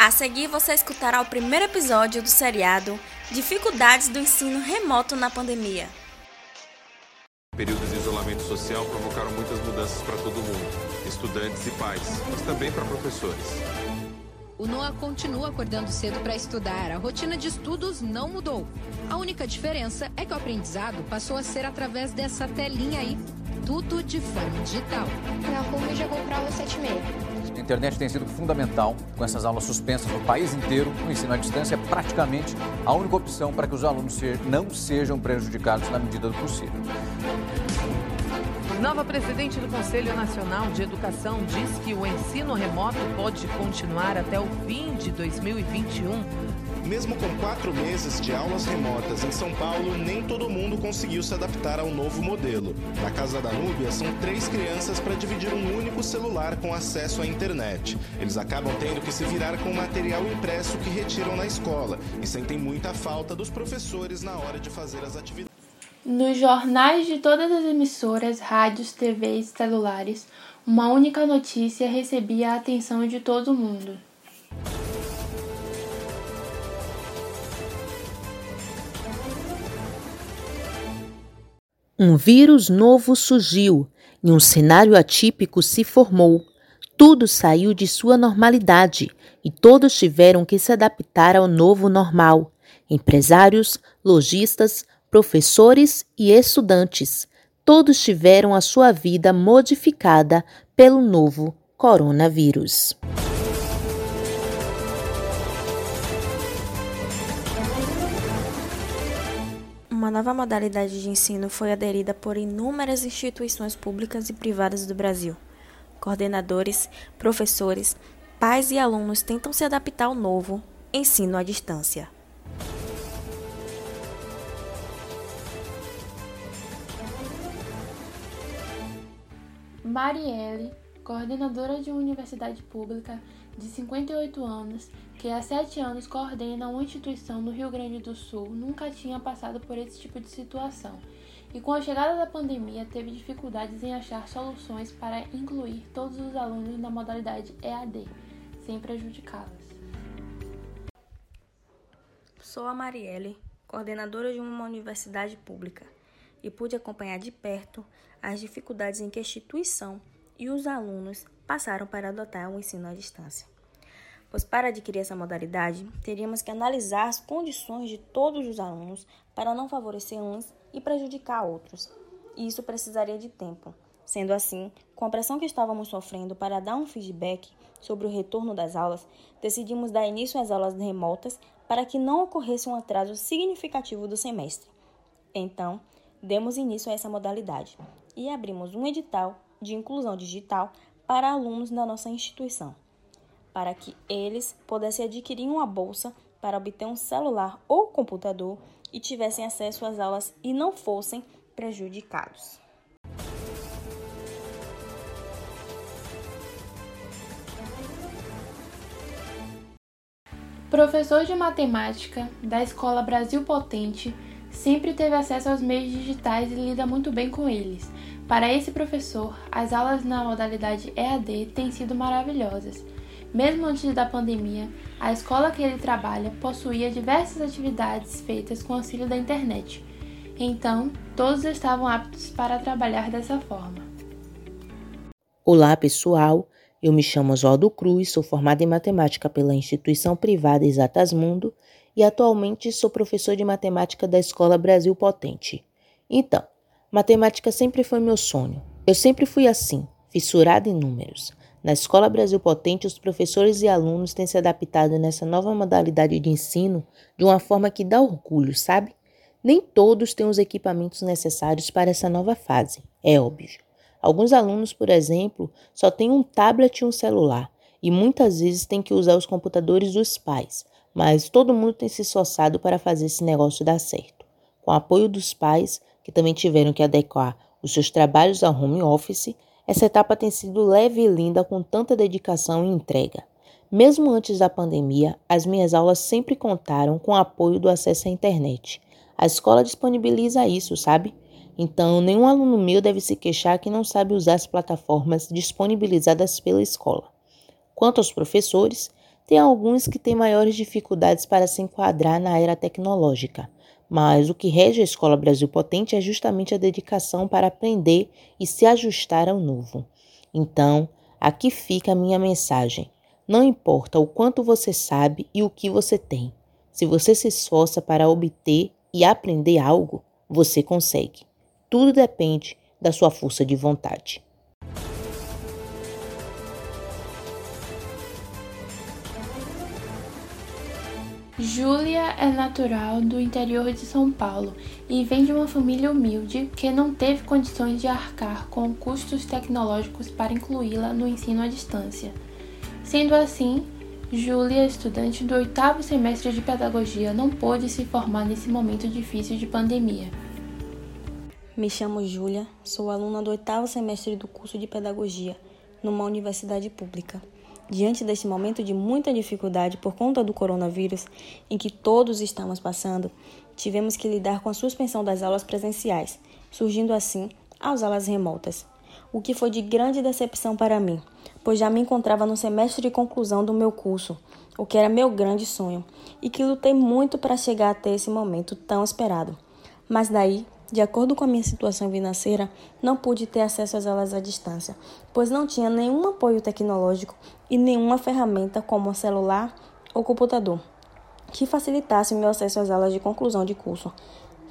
A seguir, você escutará o primeiro episódio do seriado Dificuldades do ensino remoto na pandemia. Períodos de isolamento social provocaram muitas mudanças para todo mundo, estudantes e pais, mas também para professores. O Noah continua acordando cedo para estudar. A rotina de estudos não mudou. A única diferença é que o aprendizado passou a ser através dessa telinha aí. Tudo de forma digital. Na Rumo já comprava 7,5. A internet tem sido fundamental, com essas aulas suspensas no país inteiro. O ensino à distância é praticamente a única opção para que os alunos não sejam prejudicados na medida do possível. Nova presidente do Conselho Nacional de Educação diz que o ensino remoto pode continuar até o fim de 2021 mesmo com quatro meses de aulas remotas em São Paulo, nem todo mundo conseguiu se adaptar ao novo modelo. Na casa da Núbia, são três crianças para dividir um único celular com acesso à internet. Eles acabam tendo que se virar com material impresso que retiram na escola e sentem muita falta dos professores na hora de fazer as atividades. Nos jornais de todas as emissoras, rádios, TVs, celulares, uma única notícia recebia a atenção de todo mundo. Um vírus novo surgiu e um cenário atípico se formou. Tudo saiu de sua normalidade e todos tiveram que se adaptar ao novo normal. Empresários, lojistas, professores e estudantes, todos tiveram a sua vida modificada pelo novo coronavírus. Uma nova modalidade de ensino foi aderida por inúmeras instituições públicas e privadas do Brasil. Coordenadores, professores, pais e alunos tentam se adaptar ao novo ensino à distância. Marielle, coordenadora de uma universidade pública de 58 anos, que há sete anos coordena uma instituição no Rio Grande do Sul, nunca tinha passado por esse tipo de situação e, com a chegada da pandemia, teve dificuldades em achar soluções para incluir todos os alunos na modalidade EAD, sem prejudicá-los. Sou a Marielle, coordenadora de uma universidade pública, e pude acompanhar de perto as dificuldades em que a instituição e os alunos passaram para adotar o ensino à distância pois para adquirir essa modalidade, teríamos que analisar as condições de todos os alunos para não favorecer uns e prejudicar outros. E isso precisaria de tempo. Sendo assim, com a pressão que estávamos sofrendo para dar um feedback sobre o retorno das aulas, decidimos dar início às aulas remotas para que não ocorresse um atraso significativo do semestre. Então, demos início a essa modalidade e abrimos um edital de inclusão digital para alunos da nossa instituição para que eles pudessem adquirir uma bolsa para obter um celular ou computador e tivessem acesso às aulas e não fossem prejudicados. Professor de matemática da Escola Brasil Potente sempre teve acesso aos meios digitais e lida muito bem com eles. Para esse professor, as aulas na modalidade EAD têm sido maravilhosas mesmo antes da pandemia, a escola que ele trabalha possuía diversas atividades feitas com auxílio da internet. Então, todos estavam aptos para trabalhar dessa forma. Olá, pessoal. Eu me chamo Oswaldo Cruz, sou formado em matemática pela instituição privada Exatas Mundo e atualmente sou professor de matemática da Escola Brasil Potente. Então, matemática sempre foi meu sonho. Eu sempre fui assim, fissurado em números. Na Escola Brasil Potente, os professores e alunos têm se adaptado nessa nova modalidade de ensino de uma forma que dá orgulho, sabe? Nem todos têm os equipamentos necessários para essa nova fase, é óbvio. Alguns alunos, por exemplo, só têm um tablet e um celular, e muitas vezes têm que usar os computadores dos pais, mas todo mundo tem se esforçado para fazer esse negócio dar certo. Com o apoio dos pais, que também tiveram que adequar os seus trabalhos ao home office, essa etapa tem sido leve e linda com tanta dedicação e entrega. Mesmo antes da pandemia, as minhas aulas sempre contaram com o apoio do acesso à internet. A escola disponibiliza isso, sabe? Então, nenhum aluno meu deve se queixar que não sabe usar as plataformas disponibilizadas pela escola. Quanto aos professores, Tem alguns que têm maiores dificuldades para se enquadrar na era tecnológica, mas o que rege a Escola Brasil Potente é justamente a dedicação para aprender e se ajustar ao novo. Então, aqui fica a minha mensagem. Não importa o quanto você sabe e o que você tem. Se você se esforça para obter e aprender algo, você consegue. Tudo depende da sua força de vontade. Júlia é natural do interior de São Paulo e vem de uma família humilde que não teve condições de arcar com custos tecnológicos para incluí-la no ensino à distância. Sendo assim, Júlia, estudante do oitavo semestre de pedagogia, não pôde se formar nesse momento difícil de pandemia. Me chamo Júlia, sou aluna do oitavo semestre do curso de pedagogia numa universidade pública. Diante deste momento de muita dificuldade por conta do coronavírus, em que todos estamos passando, tivemos que lidar com a suspensão das aulas presenciais, surgindo assim as aulas remotas, o que foi de grande decepção para mim, pois já me encontrava no semestre de conclusão do meu curso, o que era meu grande sonho, e que lutei muito para chegar até esse momento tão esperado. Mas daí de acordo com a minha situação financeira, não pude ter acesso às aulas à distância, pois não tinha nenhum apoio tecnológico e nenhuma ferramenta como celular ou computador que facilitasse o meu acesso às aulas de conclusão de curso.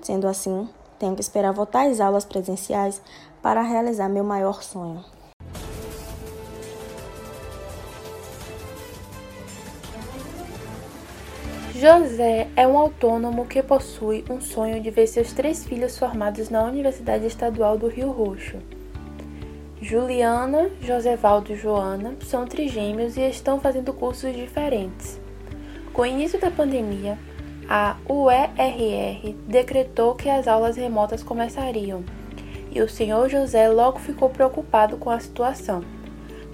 Sendo assim, tenho que esperar voltar às aulas presenciais para realizar meu maior sonho. José é um autônomo que possui um sonho de ver seus três filhos formados na Universidade Estadual do Rio Roxo. Juliana, Josevaldo e Joana são trigêmeos e estão fazendo cursos diferentes. Com o início da pandemia, a UERR decretou que as aulas remotas começariam, e o senhor José logo ficou preocupado com a situação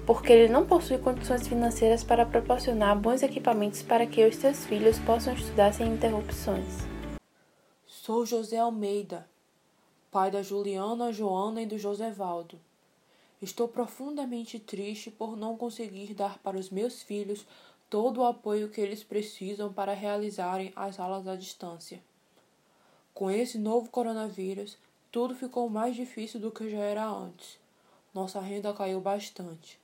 porque ele não possui condições financeiras para proporcionar bons equipamentos para que os seus filhos possam estudar sem interrupções. Sou José Almeida, pai da Juliana, Joana e do Josevaldo. Estou profundamente triste por não conseguir dar para os meus filhos todo o apoio que eles precisam para realizarem as aulas à distância. Com esse novo coronavírus, tudo ficou mais difícil do que já era antes. Nossa renda caiu bastante.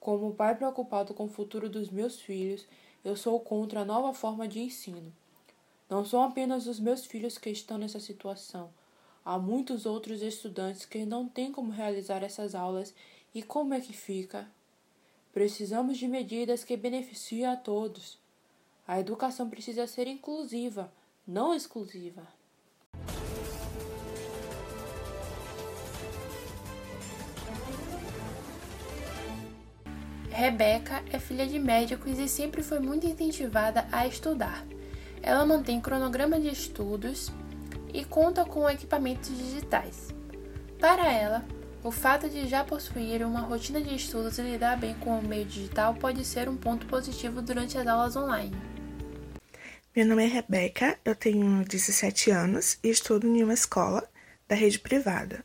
Como pai preocupado com o futuro dos meus filhos, eu sou contra a nova forma de ensino. Não são apenas os meus filhos que estão nessa situação. Há muitos outros estudantes que não têm como realizar essas aulas e como é que fica? Precisamos de medidas que beneficiem a todos. A educação precisa ser inclusiva, não exclusiva. Rebeca é filha de médicos e sempre foi muito incentivada a estudar. Ela mantém cronograma de estudos e conta com equipamentos digitais. Para ela, o fato de já possuir uma rotina de estudos e lidar bem com o meio digital pode ser um ponto positivo durante as aulas online. Meu nome é Rebeca, eu tenho 17 anos e estudo em uma escola da rede privada.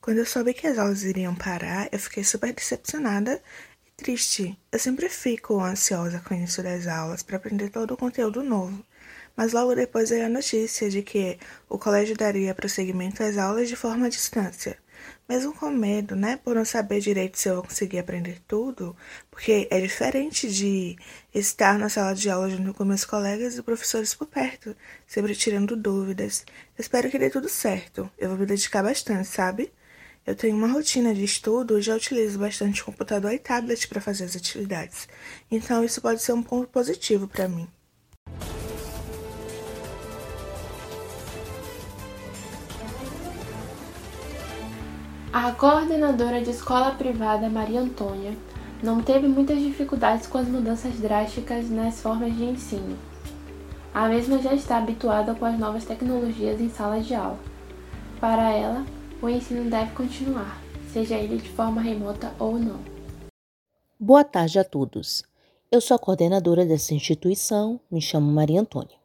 Quando eu soube que as aulas iriam parar, eu fiquei super decepcionada Triste. Eu sempre fico ansiosa com o início das aulas para aprender todo o conteúdo novo. Mas logo depois veio a notícia de que o colégio daria prosseguimento às aulas de forma à distância. Mesmo com medo, né, por não saber direito se eu vou conseguir aprender tudo, porque é diferente de estar na sala de aula junto com meus colegas e professores por perto, sempre tirando dúvidas. Espero que dê tudo certo. Eu vou me dedicar bastante, sabe? Eu tenho uma rotina de estudo e já utilizo bastante computador e tablet para fazer as atividades. Então, isso pode ser um ponto positivo para mim. A coordenadora de escola privada, Maria Antônia, não teve muitas dificuldades com as mudanças drásticas nas formas de ensino. A mesma já está habituada com as novas tecnologias em sala de aula. Para ela, o ensino deve continuar, seja ele de forma remota ou não. Boa tarde a todos. Eu sou a coordenadora dessa instituição, me chamo Maria Antônia.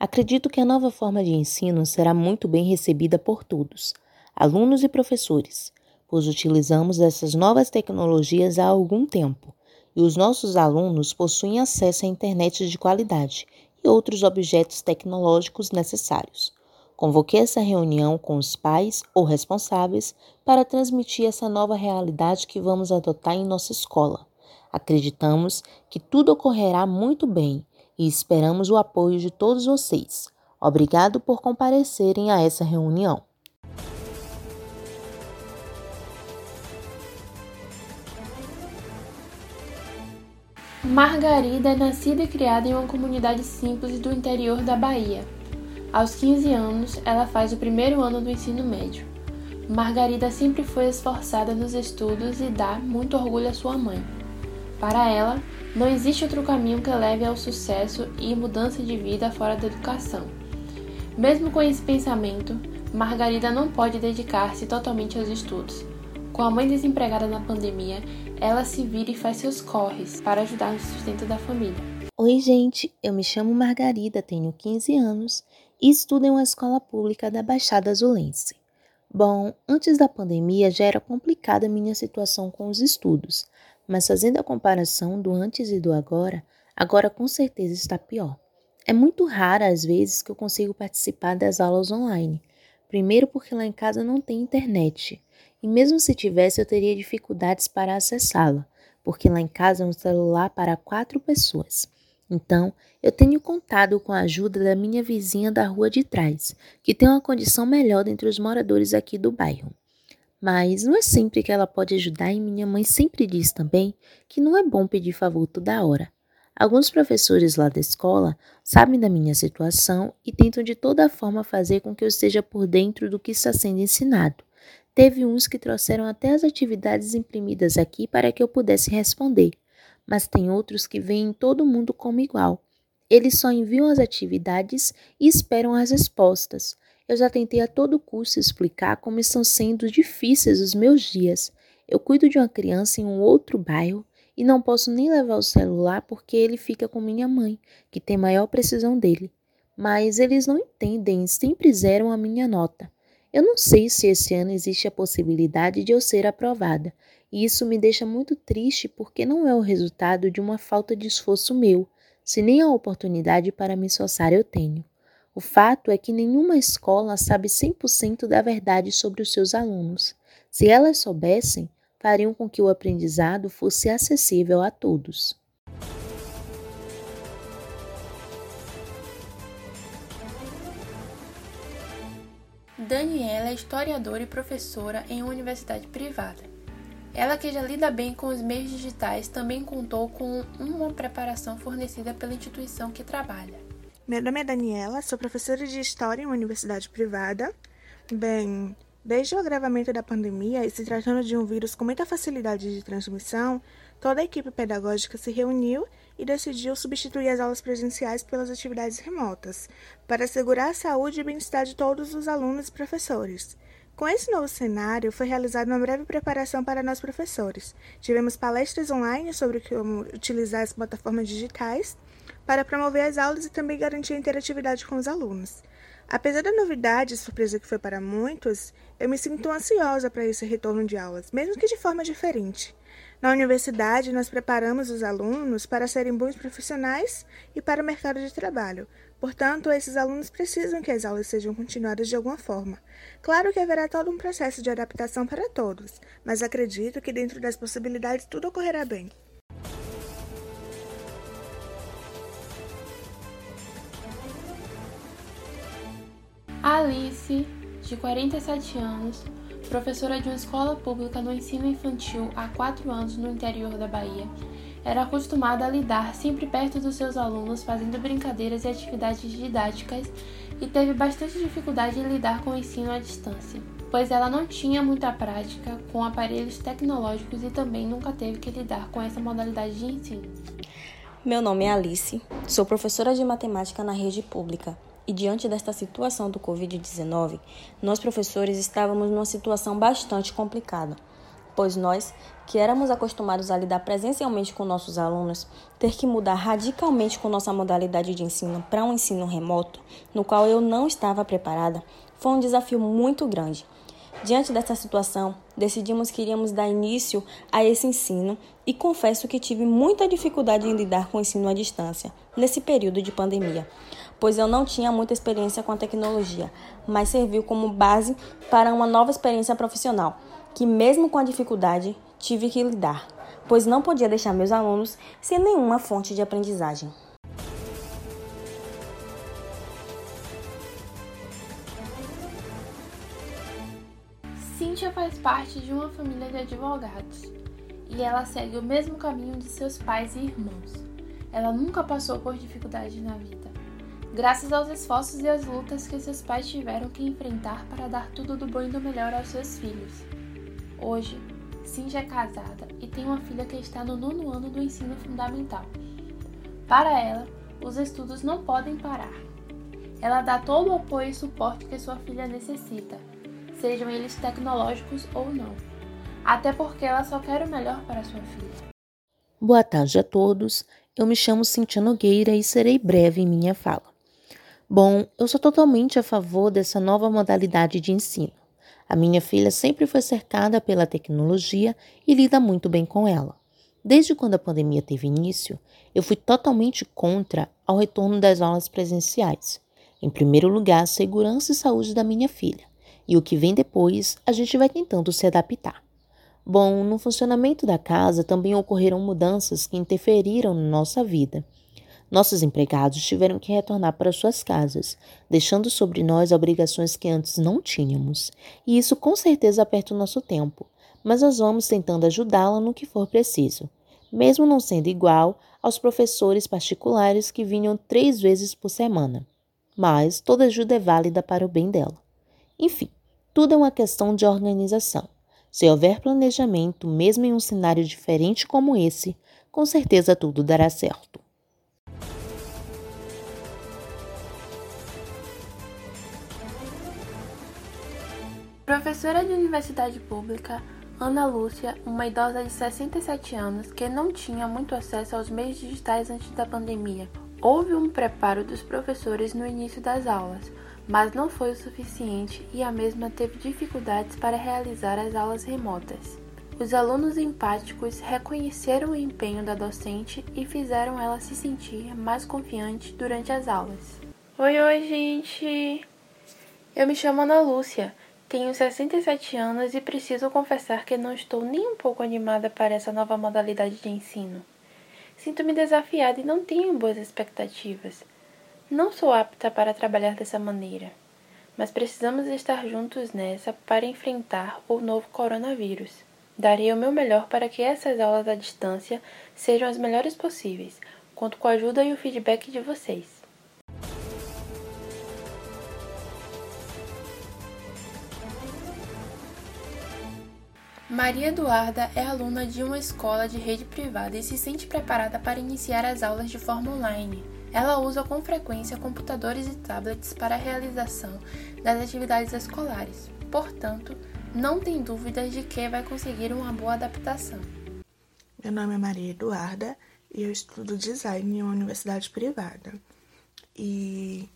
Acredito que a nova forma de ensino será muito bem recebida por todos, alunos e professores, pois utilizamos essas novas tecnologias há algum tempo e os nossos alunos possuem acesso à internet de qualidade e outros objetos tecnológicos necessários. Convoquei essa reunião com os pais ou responsáveis para transmitir essa nova realidade que vamos adotar em nossa escola. Acreditamos que tudo ocorrerá muito bem e esperamos o apoio de todos vocês. Obrigado por comparecerem a essa reunião. Margarida é nascida e criada em uma comunidade simples do interior da Bahia. Aos 15 anos, ela faz o primeiro ano do ensino médio. Margarida sempre foi esforçada nos estudos e dá muito orgulho à sua mãe. Para ela, não existe outro caminho que leve ao sucesso e mudança de vida fora da educação. Mesmo com esse pensamento, Margarida não pode dedicar-se totalmente aos estudos. Com a mãe desempregada na pandemia, ela se vira e faz seus corres para ajudar no sustento da família. Oi, gente, eu me chamo Margarida, tenho 15 anos e estudo em uma escola pública da Baixada Azulense. Bom, antes da pandemia já era complicada a minha situação com os estudos, mas fazendo a comparação do antes e do agora, agora com certeza está pior. É muito raro às vezes que eu consigo participar das aulas online. Primeiro porque lá em casa não tem internet e mesmo se tivesse, eu teria dificuldades para acessá-la, porque lá em casa é um celular para quatro pessoas. Então, eu tenho contado com a ajuda da minha vizinha da rua de trás, que tem uma condição melhor dentre os moradores aqui do bairro. Mas não é sempre que ela pode ajudar, e minha mãe sempre diz também que não é bom pedir favor toda hora. Alguns professores lá da escola sabem da minha situação e tentam de toda forma fazer com que eu esteja por dentro do que está sendo ensinado. Teve uns que trouxeram até as atividades imprimidas aqui para que eu pudesse responder, mas tem outros que veem todo mundo como igual. Eles só enviam as atividades e esperam as respostas. Eu já tentei a todo custo explicar como estão sendo difíceis os meus dias. Eu cuido de uma criança em um outro bairro e não posso nem levar o celular porque ele fica com minha mãe, que tem maior precisão dele. Mas eles não entendem e sempre zeram a minha nota. Eu não sei se esse ano existe a possibilidade de eu ser aprovada, e isso me deixa muito triste porque não é o resultado de uma falta de esforço meu, se nem a oportunidade para me esforçar eu tenho. O fato é que nenhuma escola sabe 100% da verdade sobre os seus alunos. Se elas soubessem, fariam com que o aprendizado fosse acessível a todos. Daniela é historiadora e professora em uma universidade privada. Ela, que já lida bem com os meios digitais, também contou com uma preparação fornecida pela instituição que trabalha. Meu nome é Daniela, sou professora de História em uma universidade privada. Bem, desde o agravamento da pandemia e se tratando de um vírus com muita facilidade de transmissão, toda a equipe pedagógica se reuniu e decidiu substituir as aulas presenciais pelas atividades remotas, para assegurar a saúde e bem-estar de todos os alunos e professores. Com esse novo cenário, foi realizada uma breve preparação para nós professores. Tivemos palestras online sobre como utilizar as plataformas digitais para promover as aulas e também garantir a interatividade com os alunos. Apesar da novidade e surpresa que foi para muitos, eu me sinto ansiosa para esse retorno de aulas, mesmo que de forma diferente. Na universidade, nós preparamos os alunos para serem bons profissionais e para o mercado de trabalho. Portanto, esses alunos precisam que as aulas sejam continuadas de alguma forma. Claro que haverá todo um processo de adaptação para todos, mas acredito que dentro das possibilidades tudo ocorrerá bem. Alice, de 47 anos, professora de uma escola pública no ensino infantil há quatro anos no interior da Bahia, era acostumada a lidar sempre perto dos seus alunos, fazendo brincadeiras e atividades didáticas, e teve bastante dificuldade em lidar com o ensino à distância, pois ela não tinha muita prática com aparelhos tecnológicos e também nunca teve que lidar com essa modalidade de ensino. Meu nome é Alice, sou professora de matemática na rede pública e diante desta situação do Covid-19, nós professores estávamos numa situação bastante complicada, pois nós, que éramos acostumados a lidar presencialmente com nossos alunos, ter que mudar radicalmente com nossa modalidade de ensino para um ensino remoto, no qual eu não estava preparada, foi um desafio muito grande. Diante dessa situação, decidimos que iríamos dar início a esse ensino e confesso que tive muita dificuldade em lidar com o ensino à distância nesse período de pandemia, pois eu não tinha muita experiência com a tecnologia, mas serviu como base para uma nova experiência profissional, que mesmo com a dificuldade tive que lidar, pois não podia deixar meus alunos sem nenhuma fonte de aprendizagem. Cíntia faz parte de uma família de advogados e ela segue o mesmo caminho de seus pais e irmãos. Ela nunca passou por dificuldade na vida, graças aos esforços e às lutas que seus pais tiveram que enfrentar para dar tudo do bom e do melhor aos seus filhos. Hoje, Cíntia é casada e tem uma filha que está no nono ano do ensino fundamental. Para ela, os estudos não podem parar. Ela dá todo o apoio e suporte que sua filha necessita sejam eles tecnológicos ou não. Até porque ela só quer o melhor para sua filha. Boa tarde a todos. Eu me chamo Cintia Nogueira e serei breve em minha fala. Bom, eu sou totalmente a favor dessa nova modalidade de ensino. A minha filha sempre foi cercada pela tecnologia e lida muito bem com ela. Desde quando a pandemia teve início, eu fui totalmente contra ao retorno das aulas presenciais. Em primeiro lugar, a segurança e saúde da minha filha e o que vem depois a gente vai tentando se adaptar. Bom, no funcionamento da casa também ocorreram mudanças que interferiram na nossa vida. Nossos empregados tiveram que retornar para suas casas, deixando sobre nós obrigações que antes não tínhamos, e isso com certeza aperta o nosso tempo, mas nós vamos tentando ajudá-la no que for preciso, mesmo não sendo igual aos professores particulares que vinham três vezes por semana. Mas toda ajuda é válida para o bem dela. Enfim, tudo é uma questão de organização. Se houver planejamento, mesmo em um cenário diferente como esse, com certeza tudo dará certo. Professora de universidade pública, Ana Lúcia, uma idosa de 67 anos que não tinha muito acesso aos meios digitais antes da pandemia. Houve um preparo dos professores no início das aulas, mas não foi o suficiente e a mesma teve dificuldades para realizar as aulas remotas. Os alunos empáticos reconheceram o empenho da docente e fizeram ela se sentir mais confiante durante as aulas. Oi, oi, gente! Eu me chamo Ana Lúcia, tenho 67 anos e preciso confessar que não estou nem um pouco animada para essa nova modalidade de ensino. Sinto-me desafiada e não tenho boas expectativas. Não sou apta para trabalhar dessa maneira, mas precisamos estar juntos nessa para enfrentar o novo coronavírus. Darei o meu melhor para que essas aulas à distância sejam as melhores possíveis. Conto com a ajuda e o feedback de vocês. Maria Eduarda é aluna de uma escola de rede privada e se sente preparada para iniciar as aulas de forma online. Ela usa com frequência computadores e tablets para a realização das atividades escolares, portanto, não tem dúvidas de que vai conseguir uma boa adaptação. Meu nome é Maria Eduarda e eu estudo design em uma universidade privada. E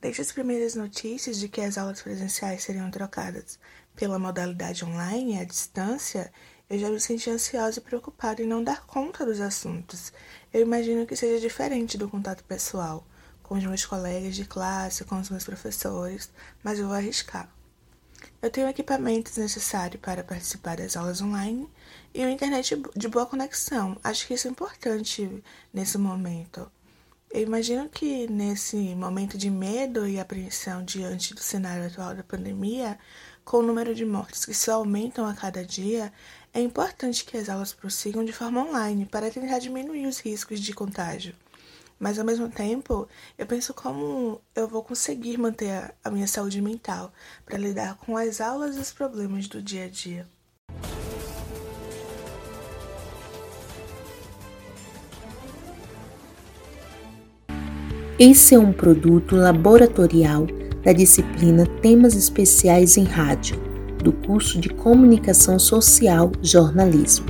desde as primeiras notícias de que as aulas presenciais seriam trocadas pela modalidade online à distância, eu já me senti ansiosa e preocupada em não dar conta dos assuntos. Eu imagino que seja diferente do contato pessoal, com os meus colegas de classe, com os meus professores, mas eu vou arriscar. Eu tenho equipamentos necessários para participar das aulas online e uma internet de boa conexão. Acho que isso é importante nesse momento. Eu imagino que nesse momento de medo e apreensão diante do cenário atual da pandemia, com o número de mortes que só aumentam a cada dia, é importante que as aulas prossigam de forma online para tentar diminuir os riscos de contágio. Mas ao mesmo tempo, eu penso como eu vou conseguir manter a minha saúde mental para lidar com as aulas e os problemas do dia a dia. Esse é um produto laboratorial da disciplina Temas Especiais em Rádio, do curso de Comunicação Social Jornalismo,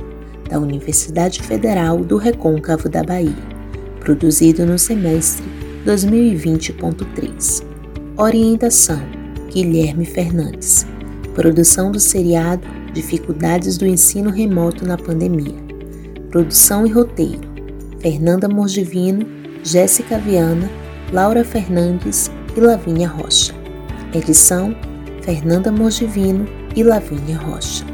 da Universidade Federal do Recôncavo da Bahia, produzido no semestre 2020.3. Orientação: Guilherme Fernandes. Produção do seriado Dificuldades do ensino remoto na pandemia. Produção e roteiro: Fernanda Morgivino, Jéssica Viana, Laura Fernandes e Lavínia Rocha. Edição: Fernanda Morgivino e Lavínia Rocha.